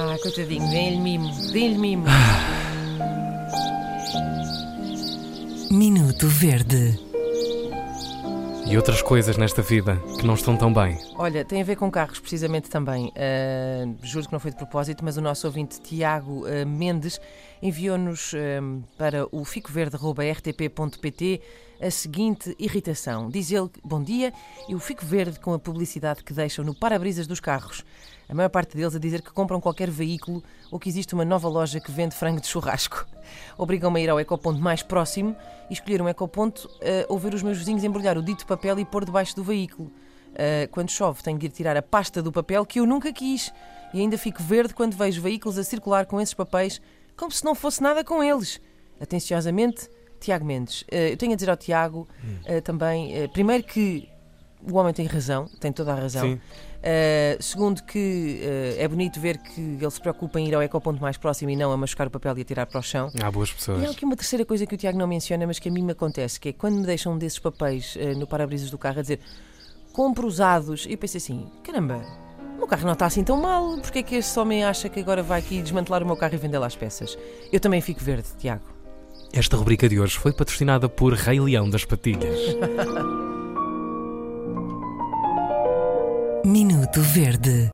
Ah, coitadinho, dê-lhe mimo, dê-lhe mimo. Minuto Verde. E outras coisas nesta vida que não estão tão bem. Olha, tem a ver com carros precisamente também. Uh, juro que não foi de propósito, mas o nosso ouvinte Tiago uh, Mendes enviou-nos uh, para o ficoverde.rtp.pt a seguinte irritação. Diz ele, bom dia, eu fico verde com a publicidade que deixam no para-brisas dos carros. A maior parte deles a dizer que compram qualquer veículo ou que existe uma nova loja que vende frango de churrasco. Obrigam-me a ir ao ecoponto mais próximo e escolher um ecoponto uh, ou ver os meus vizinhos embrulhar o dito papel e pôr debaixo do veículo. Uh, quando chove, tenho de ir tirar a pasta do papel que eu nunca quis. E ainda fico verde quando vejo veículos a circular com esses papéis como se não fosse nada com eles. Atenciosamente, Tiago Mendes. Uh, eu tenho a dizer ao Tiago uh, também, primeiro que o homem tem razão, tem toda a razão. Uh, segundo, que uh, é bonito ver que ele se preocupa em ir ao ecoponto mais próximo e não a machucar o papel e a tirar para o chão. Há boas pessoas. E há aqui uma terceira coisa que o Tiago não menciona, mas que a mim me acontece, que é quando me deixam um desses papéis uh, no para-brisas do carro a dizer compro usados, e eu pensei assim, caramba, o meu carro não está assim tão mal, porque é que este homem acha que agora vai aqui desmantelar o meu carro e vender lá as peças? Eu também fico verde, Tiago. Esta rubrica de hoje foi patrocinada por Rei Leão das Patilhas. Minuto Verde